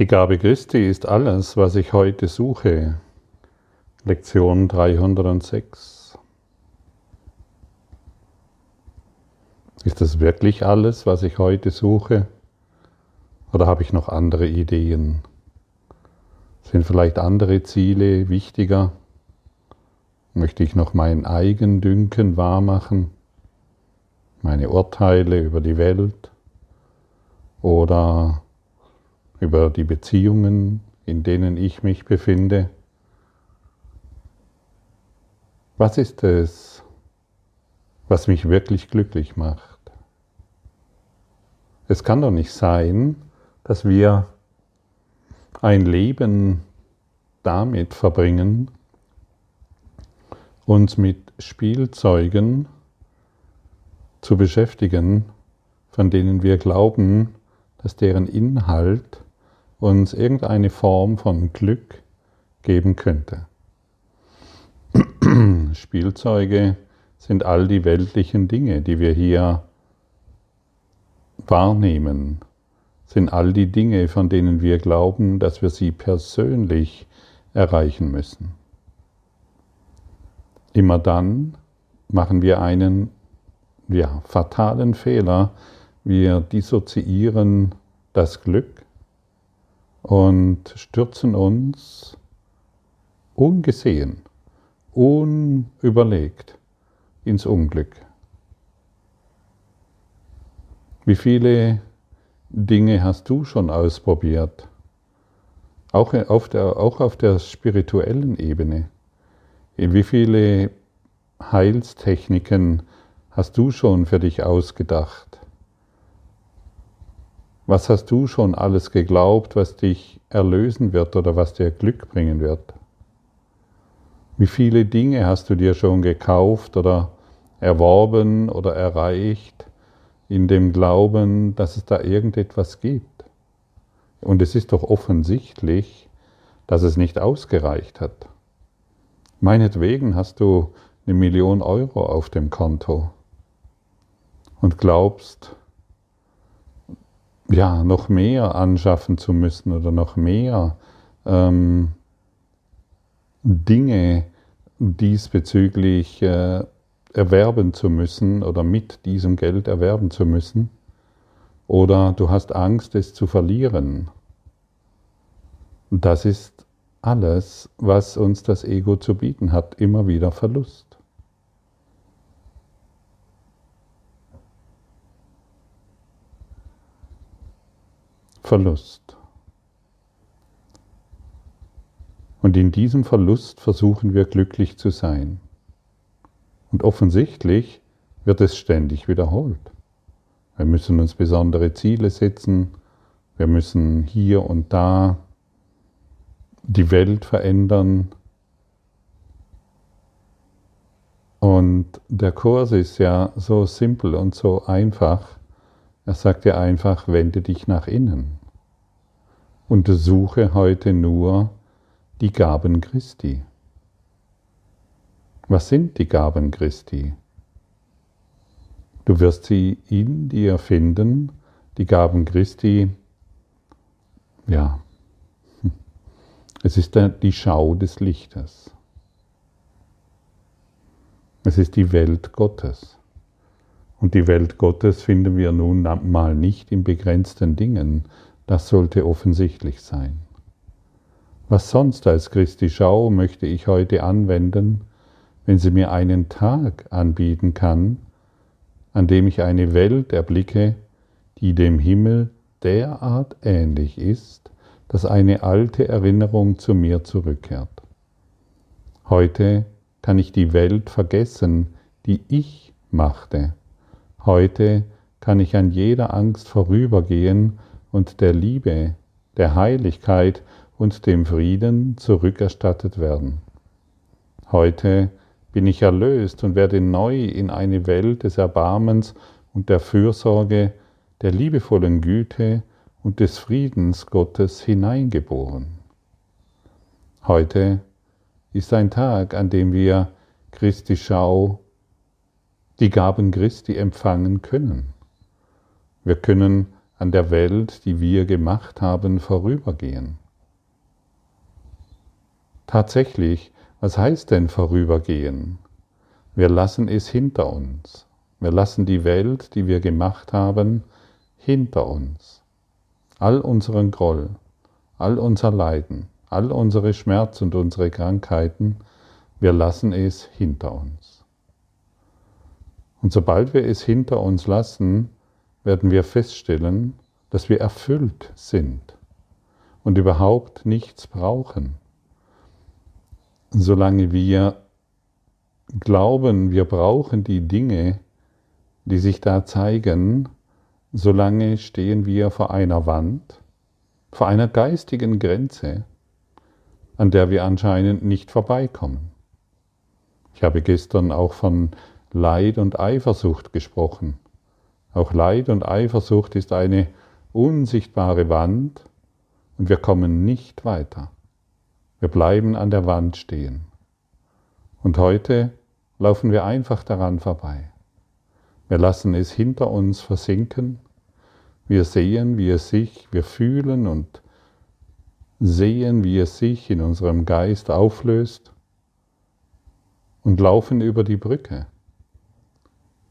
Die Gabe Christi ist alles, was ich heute suche. Lektion 306. Ist das wirklich alles, was ich heute suche? Oder habe ich noch andere Ideen? Sind vielleicht andere Ziele wichtiger? Möchte ich noch mein Eigendünken wahrmachen? Meine Urteile über die Welt? Oder über die Beziehungen, in denen ich mich befinde? Was ist es, was mich wirklich glücklich macht? Es kann doch nicht sein, dass wir ein Leben damit verbringen, uns mit Spielzeugen zu beschäftigen, von denen wir glauben, dass deren Inhalt uns irgendeine Form von Glück geben könnte. Spielzeuge sind all die weltlichen Dinge, die wir hier wahrnehmen, sind all die Dinge, von denen wir glauben, dass wir sie persönlich erreichen müssen. Immer dann machen wir einen ja, fatalen Fehler, wir dissoziieren das Glück und stürzen uns ungesehen, unüberlegt ins Unglück. Wie viele Dinge hast du schon ausprobiert? Auch auf der, auch auf der spirituellen Ebene. Wie viele Heilstechniken hast du schon für dich ausgedacht? Was hast du schon alles geglaubt, was dich erlösen wird oder was dir Glück bringen wird? Wie viele Dinge hast du dir schon gekauft oder erworben oder erreicht in dem Glauben, dass es da irgendetwas gibt? Und es ist doch offensichtlich, dass es nicht ausgereicht hat. Meinetwegen hast du eine Million Euro auf dem Konto und glaubst, ja, noch mehr anschaffen zu müssen oder noch mehr ähm, Dinge diesbezüglich äh, erwerben zu müssen oder mit diesem Geld erwerben zu müssen. Oder du hast Angst, es zu verlieren. Das ist alles, was uns das Ego zu bieten hat, immer wieder Verlust. Verlust. Und in diesem Verlust versuchen wir glücklich zu sein. Und offensichtlich wird es ständig wiederholt. Wir müssen uns besondere Ziele setzen, wir müssen hier und da die Welt verändern. Und der Kurs ist ja so simpel und so einfach. Er sagt ja einfach, wende dich nach innen. Untersuche heute nur die Gaben Christi. Was sind die Gaben Christi? Du wirst sie in dir finden, die Gaben Christi, ja, es ist die Schau des Lichtes. Es ist die Welt Gottes. Und die Welt Gottes finden wir nun mal nicht in begrenzten Dingen, das sollte offensichtlich sein. Was sonst als Christi Schau möchte ich heute anwenden, wenn sie mir einen Tag anbieten kann, an dem ich eine Welt erblicke, die dem Himmel derart ähnlich ist, dass eine alte Erinnerung zu mir zurückkehrt. Heute kann ich die Welt vergessen, die ich machte. Heute kann ich an jeder Angst vorübergehen und der Liebe, der Heiligkeit und dem Frieden zurückerstattet werden. Heute bin ich erlöst und werde neu in eine Welt des Erbarmens und der Fürsorge, der liebevollen Güte und des Friedens Gottes hineingeboren. Heute ist ein Tag, an dem wir Christi Schau, die Gaben Christi empfangen können. Wir können an der Welt, die wir gemacht haben, vorübergehen. Tatsächlich, was heißt denn vorübergehen? Wir lassen es hinter uns. Wir lassen die Welt, die wir gemacht haben, hinter uns. All unseren Groll, all unser Leiden, all unsere Schmerz und unsere Krankheiten, wir lassen es hinter uns. Und sobald wir es hinter uns lassen, werden wir feststellen, dass wir erfüllt sind und überhaupt nichts brauchen. Solange wir glauben, wir brauchen die Dinge, die sich da zeigen, solange stehen wir vor einer Wand, vor einer geistigen Grenze, an der wir anscheinend nicht vorbeikommen. Ich habe gestern auch von Leid und Eifersucht gesprochen. Auch Leid und Eifersucht ist eine unsichtbare Wand und wir kommen nicht weiter. Wir bleiben an der Wand stehen. Und heute laufen wir einfach daran vorbei. Wir lassen es hinter uns versinken. Wir sehen, wie es sich, wir fühlen und sehen, wie es sich in unserem Geist auflöst und laufen über die Brücke,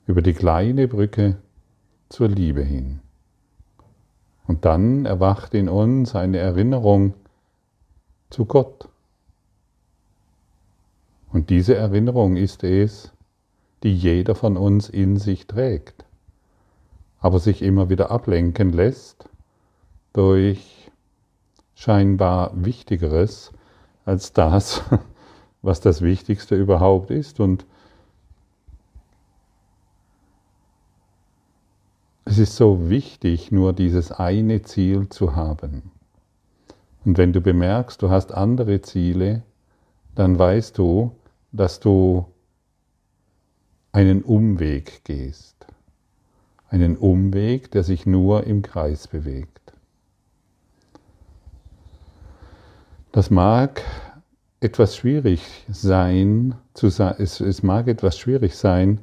über die kleine Brücke zur Liebe hin. Und dann erwacht in uns eine Erinnerung zu Gott. Und diese Erinnerung ist es, die jeder von uns in sich trägt, aber sich immer wieder ablenken lässt durch scheinbar Wichtigeres als das, was das Wichtigste überhaupt ist. Und es ist so wichtig, nur dieses eine Ziel zu haben. Und wenn du bemerkst, du hast andere Ziele, dann weißt du, dass du einen Umweg gehst. Einen Umweg, der sich nur im Kreis bewegt. Das mag etwas schwierig sein, es mag etwas schwierig sein,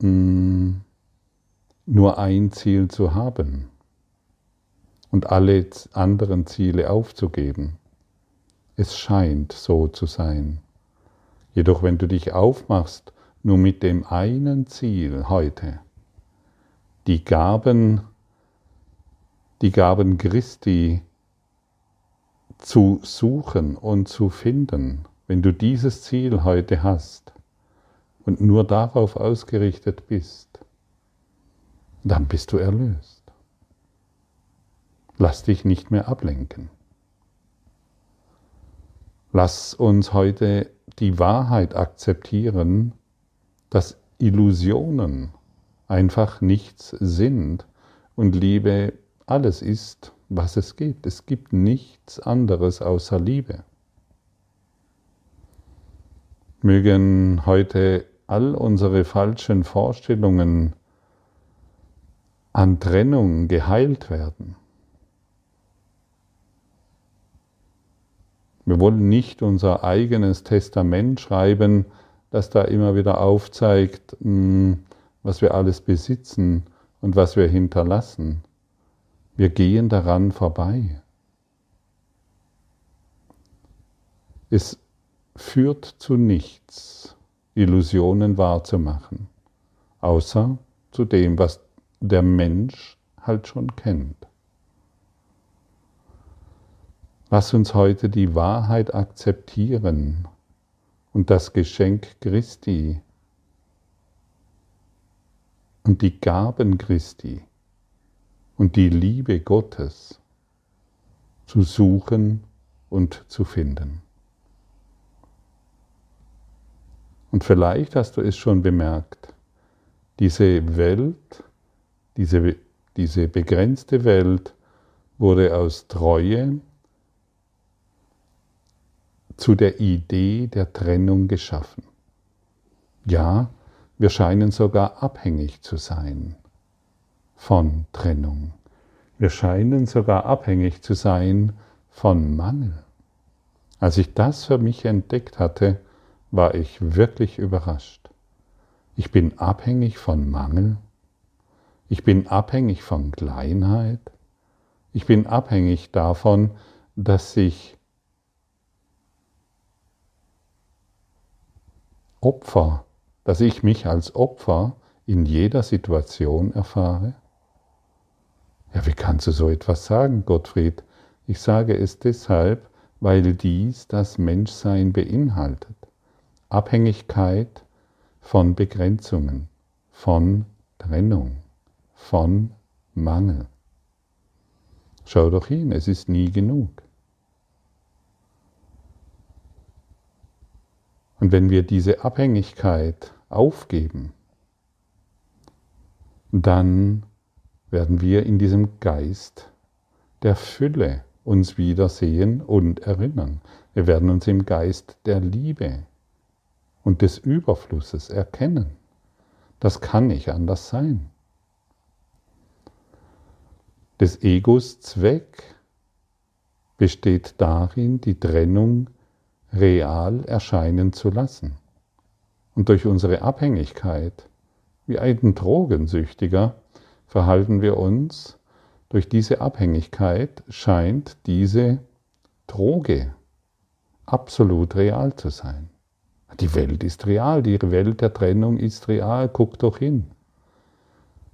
mm, nur ein Ziel zu haben und alle anderen Ziele aufzugeben. Es scheint so zu sein. Jedoch wenn du dich aufmachst, nur mit dem einen Ziel heute, die Gaben, die Gaben Christi zu suchen und zu finden, wenn du dieses Ziel heute hast und nur darauf ausgerichtet bist, dann bist du erlöst. Lass dich nicht mehr ablenken. Lass uns heute die Wahrheit akzeptieren, dass Illusionen einfach nichts sind und Liebe alles ist, was es gibt. Es gibt nichts anderes außer Liebe. Mögen heute all unsere falschen Vorstellungen an Trennung geheilt werden. Wir wollen nicht unser eigenes Testament schreiben, das da immer wieder aufzeigt, hm, was wir alles besitzen und was wir hinterlassen. Wir gehen daran vorbei. Es führt zu nichts, Illusionen wahrzumachen, außer zu dem, was der Mensch halt schon kennt. Lass uns heute die Wahrheit akzeptieren und das Geschenk Christi und die Gaben Christi und die Liebe Gottes zu suchen und zu finden. Und vielleicht hast du es schon bemerkt, diese Welt, diese, diese begrenzte Welt wurde aus Treue zu der Idee der Trennung geschaffen. Ja, wir scheinen sogar abhängig zu sein von Trennung. Wir scheinen sogar abhängig zu sein von Mangel. Als ich das für mich entdeckt hatte, war ich wirklich überrascht. Ich bin abhängig von Mangel. Ich bin abhängig von Kleinheit. Ich bin abhängig davon, dass ich Opfer, dass ich mich als Opfer in jeder Situation erfahre? Ja, wie kannst du so etwas sagen, Gottfried? Ich sage es deshalb, weil dies das Menschsein beinhaltet. Abhängigkeit von Begrenzungen, von Trennung, von Mangel. Schau doch hin, es ist nie genug. Und wenn wir diese Abhängigkeit aufgeben, dann werden wir in diesem Geist der Fülle uns wiedersehen und erinnern. Wir werden uns im Geist der Liebe und des Überflusses erkennen. Das kann nicht anders sein. Des Egos Zweck besteht darin, die Trennung real erscheinen zu lassen. Und durch unsere Abhängigkeit, wie ein Drogensüchtiger, verhalten wir uns, durch diese Abhängigkeit scheint diese Droge absolut real zu sein. Die Welt ist real, die Welt der Trennung ist real, guck doch hin.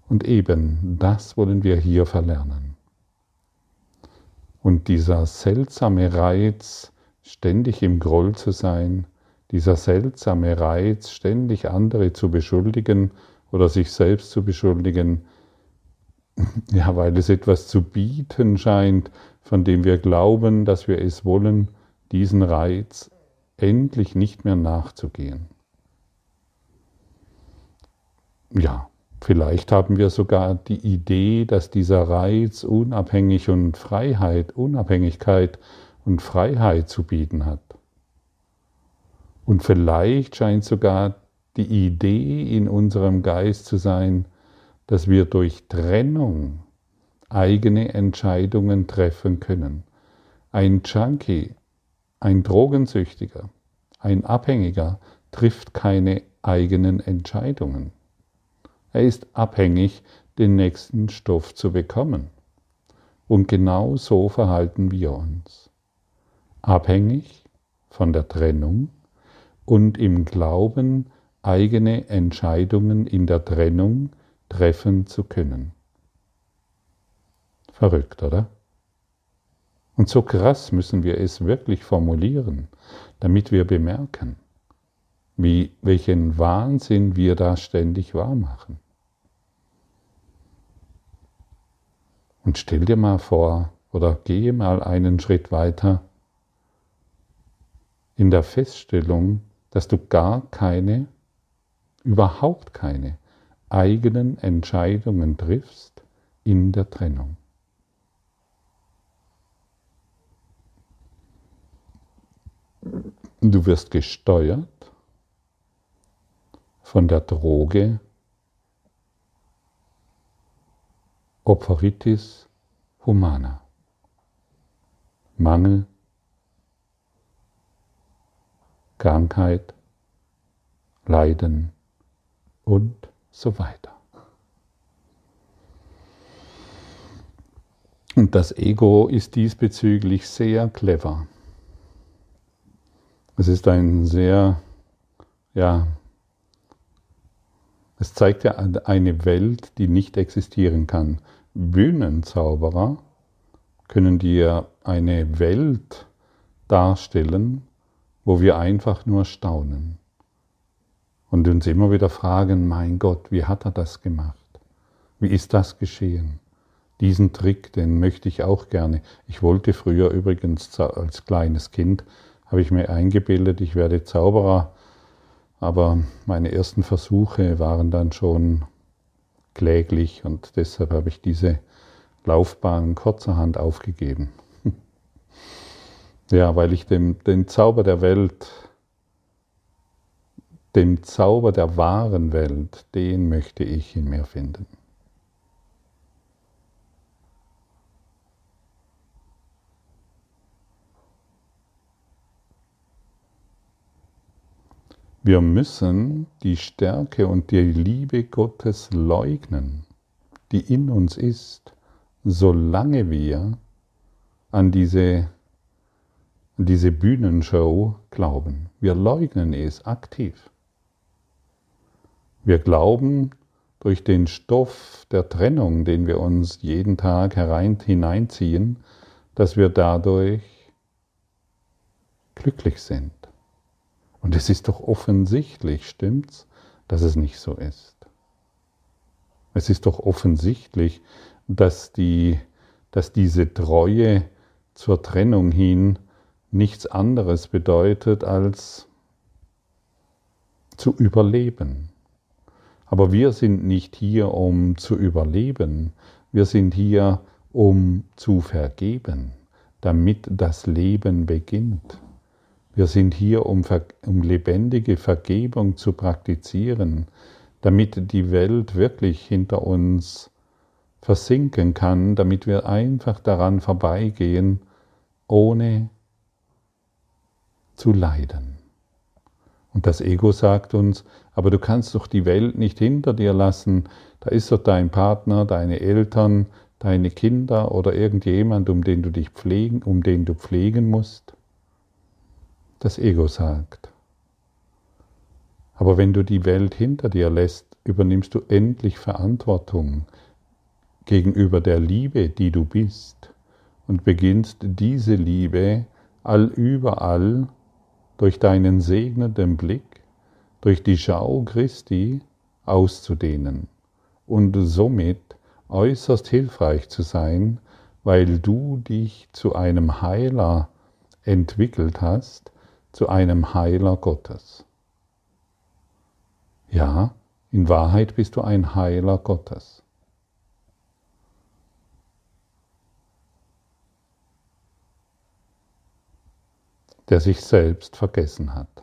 Und eben das wollen wir hier verlernen. Und dieser seltsame Reiz, ständig im Groll zu sein, dieser seltsame Reiz, ständig andere zu beschuldigen oder sich selbst zu beschuldigen, ja, weil es etwas zu bieten scheint, von dem wir glauben, dass wir es wollen, diesen Reiz endlich nicht mehr nachzugehen. Ja, vielleicht haben wir sogar die Idee, dass dieser Reiz Unabhängig und Freiheit, Unabhängigkeit und Freiheit zu bieten hat. Und vielleicht scheint sogar die Idee in unserem Geist zu sein, dass wir durch Trennung eigene Entscheidungen treffen können. Ein Junkie, ein Drogensüchtiger, ein Abhängiger trifft keine eigenen Entscheidungen. Er ist abhängig, den nächsten Stoff zu bekommen. Und genau so verhalten wir uns abhängig von der Trennung und im Glauben, eigene Entscheidungen in der Trennung treffen zu können. Verrückt, oder? Und so krass müssen wir es wirklich formulieren, damit wir bemerken, wie, welchen Wahnsinn wir da ständig wahrmachen. Und stell dir mal vor, oder gehe mal einen Schritt weiter, in der Feststellung, dass du gar keine, überhaupt keine eigenen Entscheidungen triffst in der Trennung. Du wirst gesteuert von der Droge Opferitis humana. Mangel Krankheit, Leiden und so weiter. Und das Ego ist diesbezüglich sehr clever. Es ist ein sehr, ja, es zeigt ja eine Welt, die nicht existieren kann. Bühnenzauberer können dir eine Welt darstellen, wo wir einfach nur staunen und uns immer wieder fragen, mein Gott, wie hat er das gemacht? Wie ist das geschehen? Diesen Trick, den möchte ich auch gerne. Ich wollte früher übrigens als kleines Kind, habe ich mir eingebildet, ich werde Zauberer, aber meine ersten Versuche waren dann schon kläglich und deshalb habe ich diese Laufbahn kurzerhand aufgegeben. Ja, weil ich dem, den Zauber der Welt, dem Zauber der wahren Welt, den möchte ich in mir finden. Wir müssen die Stärke und die Liebe Gottes leugnen, die in uns ist, solange wir an diese, an diese Bühnenshow glauben. Wir leugnen es aktiv. Wir glauben durch den Stoff der Trennung, den wir uns jeden Tag herein, hineinziehen, dass wir dadurch glücklich sind. Und es ist doch offensichtlich, stimmt's, dass es nicht so ist. Es ist doch offensichtlich, dass, die, dass diese Treue zur Trennung hin nichts anderes bedeutet als zu überleben. Aber wir sind nicht hier, um zu überleben, wir sind hier, um zu vergeben, damit das Leben beginnt. Wir sind hier, um, um lebendige Vergebung zu praktizieren, damit die Welt wirklich hinter uns versinken kann, damit wir einfach daran vorbeigehen, ohne zu leiden. Und das Ego sagt uns, aber du kannst doch die Welt nicht hinter dir lassen, da ist doch dein Partner, deine Eltern, deine Kinder oder irgendjemand, um den du dich pflegen, um den du pflegen musst. Das Ego sagt. Aber wenn du die Welt hinter dir lässt, übernimmst du endlich Verantwortung gegenüber der Liebe, die du bist, und beginnst diese Liebe allüberall durch deinen segnenden Blick, durch die Schau Christi auszudehnen und somit äußerst hilfreich zu sein, weil du dich zu einem Heiler entwickelt hast, zu einem Heiler Gottes. Ja, in Wahrheit bist du ein Heiler Gottes. der sich selbst vergessen hat.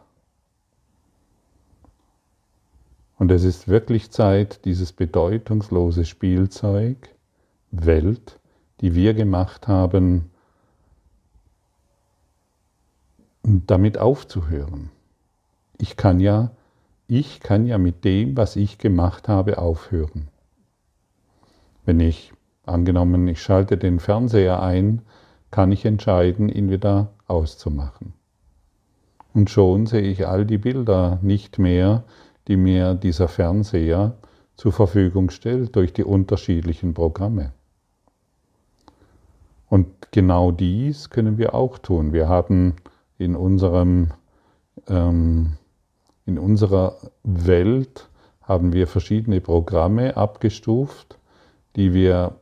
Und es ist wirklich Zeit, dieses bedeutungslose Spielzeug, Welt, die wir gemacht haben, damit aufzuhören. Ich kann ja, ich kann ja mit dem, was ich gemacht habe, aufhören. Wenn ich, angenommen, ich schalte den Fernseher ein, kann ich entscheiden, ihn wieder auszumachen. Und schon sehe ich all die Bilder nicht mehr, die mir dieser Fernseher zur Verfügung stellt durch die unterschiedlichen Programme. Und genau dies können wir auch tun. Wir haben in, unserem, ähm, in unserer Welt haben wir verschiedene Programme abgestuft, die wir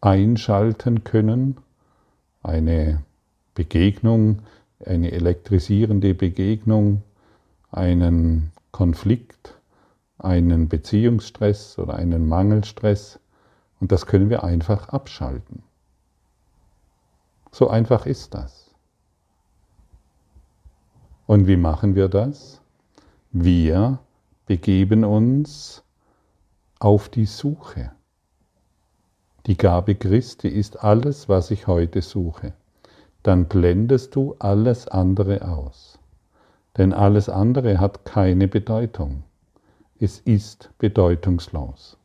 einschalten können. Eine Begegnung, eine elektrisierende Begegnung, einen Konflikt, einen Beziehungsstress oder einen Mangelstress. Und das können wir einfach abschalten. So einfach ist das. Und wie machen wir das? Wir begeben uns auf die Suche. Die Gabe Christi ist alles, was ich heute suche dann blendest du alles andere aus. Denn alles andere hat keine Bedeutung. Es ist bedeutungslos.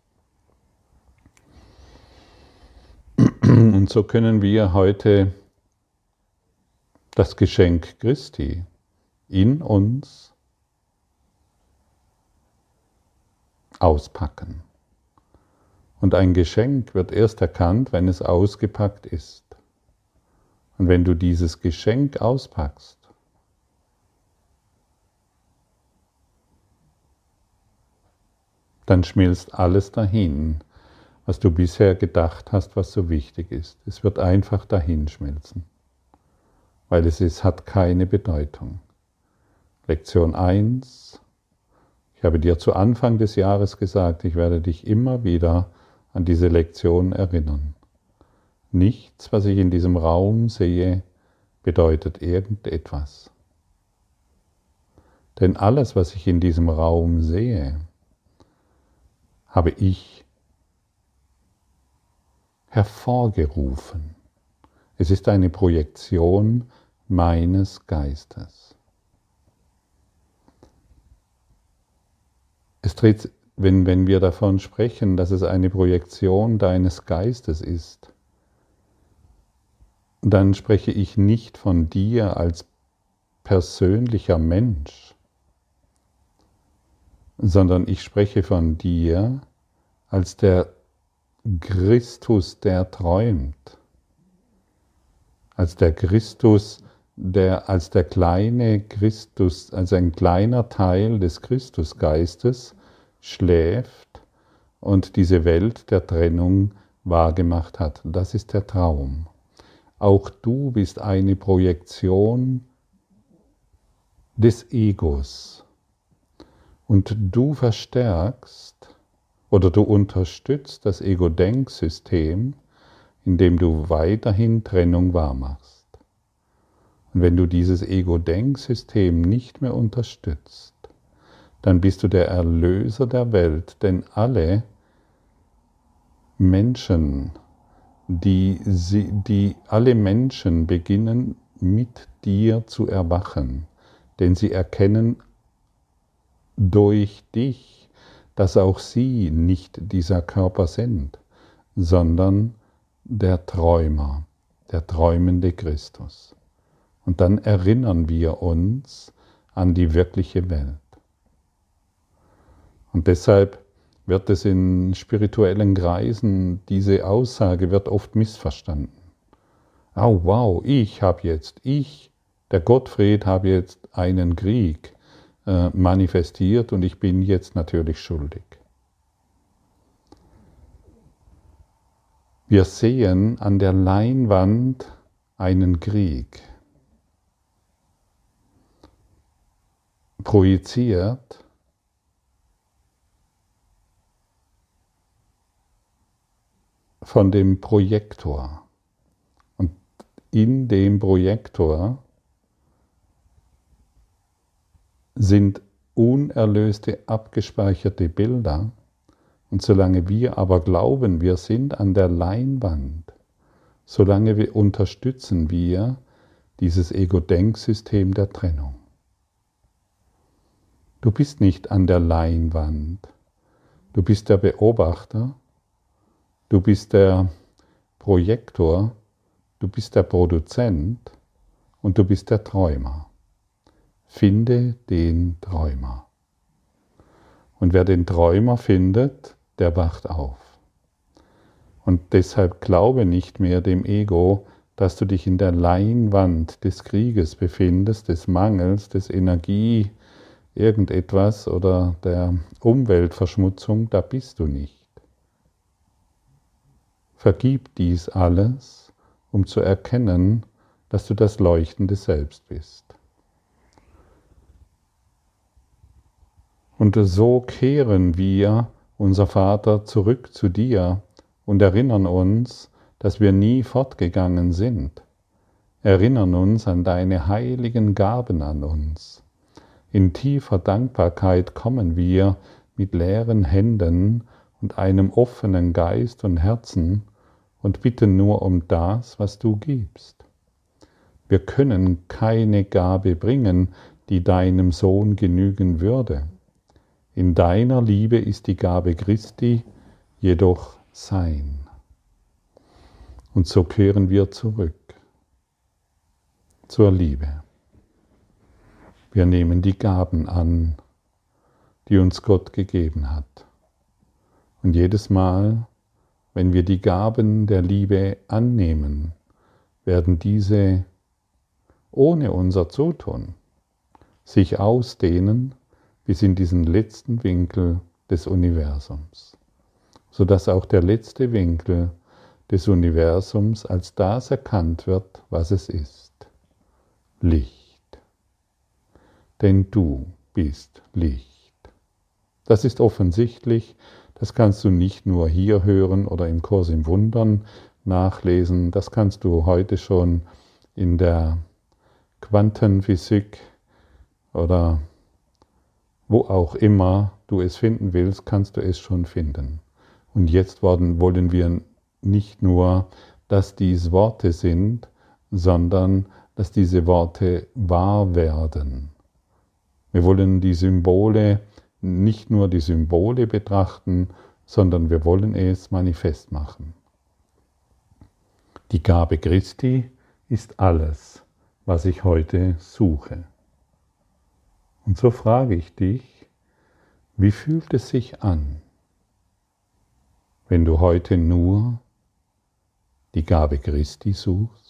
Und so können wir heute das Geschenk Christi in uns auspacken. Und ein Geschenk wird erst erkannt, wenn es ausgepackt ist. Und wenn du dieses Geschenk auspackst, dann schmilzt alles dahin, was du bisher gedacht hast, was so wichtig ist. Es wird einfach dahin schmelzen, weil es ist, hat keine Bedeutung. Lektion 1. Ich habe dir zu Anfang des Jahres gesagt, ich werde dich immer wieder an diese Lektion erinnern. Nichts, was ich in diesem Raum sehe, bedeutet irgendetwas. Denn alles, was ich in diesem Raum sehe, habe ich hervorgerufen. Es ist eine Projektion meines Geistes. Es dreht, wenn, wenn wir davon sprechen, dass es eine Projektion deines Geistes ist, dann spreche ich nicht von dir als persönlicher Mensch, sondern ich spreche von dir als der Christus, der träumt, als der Christus, der als der kleine Christus, als ein kleiner Teil des Christusgeistes schläft und diese Welt der Trennung wahrgemacht hat. Das ist der Traum. Auch du bist eine Projektion des Egos. Und du verstärkst oder du unterstützt das Ego-Denksystem, indem du weiterhin Trennung wahrmachst. Und wenn du dieses Ego-Denksystem nicht mehr unterstützt, dann bist du der Erlöser der Welt, denn alle Menschen, die, die alle Menschen beginnen mit dir zu erwachen, denn sie erkennen durch dich, dass auch sie nicht dieser Körper sind, sondern der Träumer, der träumende Christus. Und dann erinnern wir uns an die wirkliche Welt. Und deshalb wird es in spirituellen Kreisen, diese Aussage wird oft missverstanden. Oh wow, ich habe jetzt, ich, der Gottfried, habe jetzt einen Krieg äh, manifestiert und ich bin jetzt natürlich schuldig. Wir sehen an der Leinwand einen Krieg, projiziert von dem Projektor. Und in dem Projektor sind unerlöste, abgespeicherte Bilder. Und solange wir aber glauben, wir sind an der Leinwand, solange wir unterstützen wir dieses Ego-Denksystem der Trennung. Du bist nicht an der Leinwand, du bist der Beobachter, du bist der Projektor, du bist der Produzent und du bist der Träumer. Finde den Träumer. Und wer den Träumer findet, der wacht auf. Und deshalb glaube nicht mehr dem Ego, dass du dich in der Leinwand des Krieges befindest, des Mangels, des Energie, irgendetwas oder der Umweltverschmutzung, da bist du nicht. Vergib dies alles, um zu erkennen, dass du das leuchtende Selbst bist. Und so kehren wir, unser Vater, zurück zu dir und erinnern uns, dass wir nie fortgegangen sind. Erinnern uns an deine heiligen Gaben an uns. In tiefer Dankbarkeit kommen wir mit leeren Händen und einem offenen Geist und Herzen und bitten nur um das, was du gibst. Wir können keine Gabe bringen, die deinem Sohn genügen würde. In deiner Liebe ist die Gabe Christi jedoch sein. Und so kehren wir zurück zur Liebe. Wir nehmen die Gaben an, die uns Gott gegeben hat. Und jedes Mal, wenn wir die Gaben der Liebe annehmen, werden diese ohne unser Zutun sich ausdehnen bis in diesen letzten Winkel des Universums, sodass auch der letzte Winkel des Universums als das erkannt wird, was es ist. Licht. Denn du bist Licht. Das ist offensichtlich, das kannst du nicht nur hier hören oder im Kurs im Wundern nachlesen, das kannst du heute schon in der Quantenphysik oder wo auch immer du es finden willst, kannst du es schon finden. Und jetzt wollen wir nicht nur, dass dies Worte sind, sondern dass diese Worte wahr werden. Wir wollen die Symbole nicht nur die Symbole betrachten, sondern wir wollen es manifest machen. Die Gabe Christi ist alles, was ich heute suche. Und so frage ich dich, wie fühlt es sich an, wenn du heute nur die Gabe Christi suchst?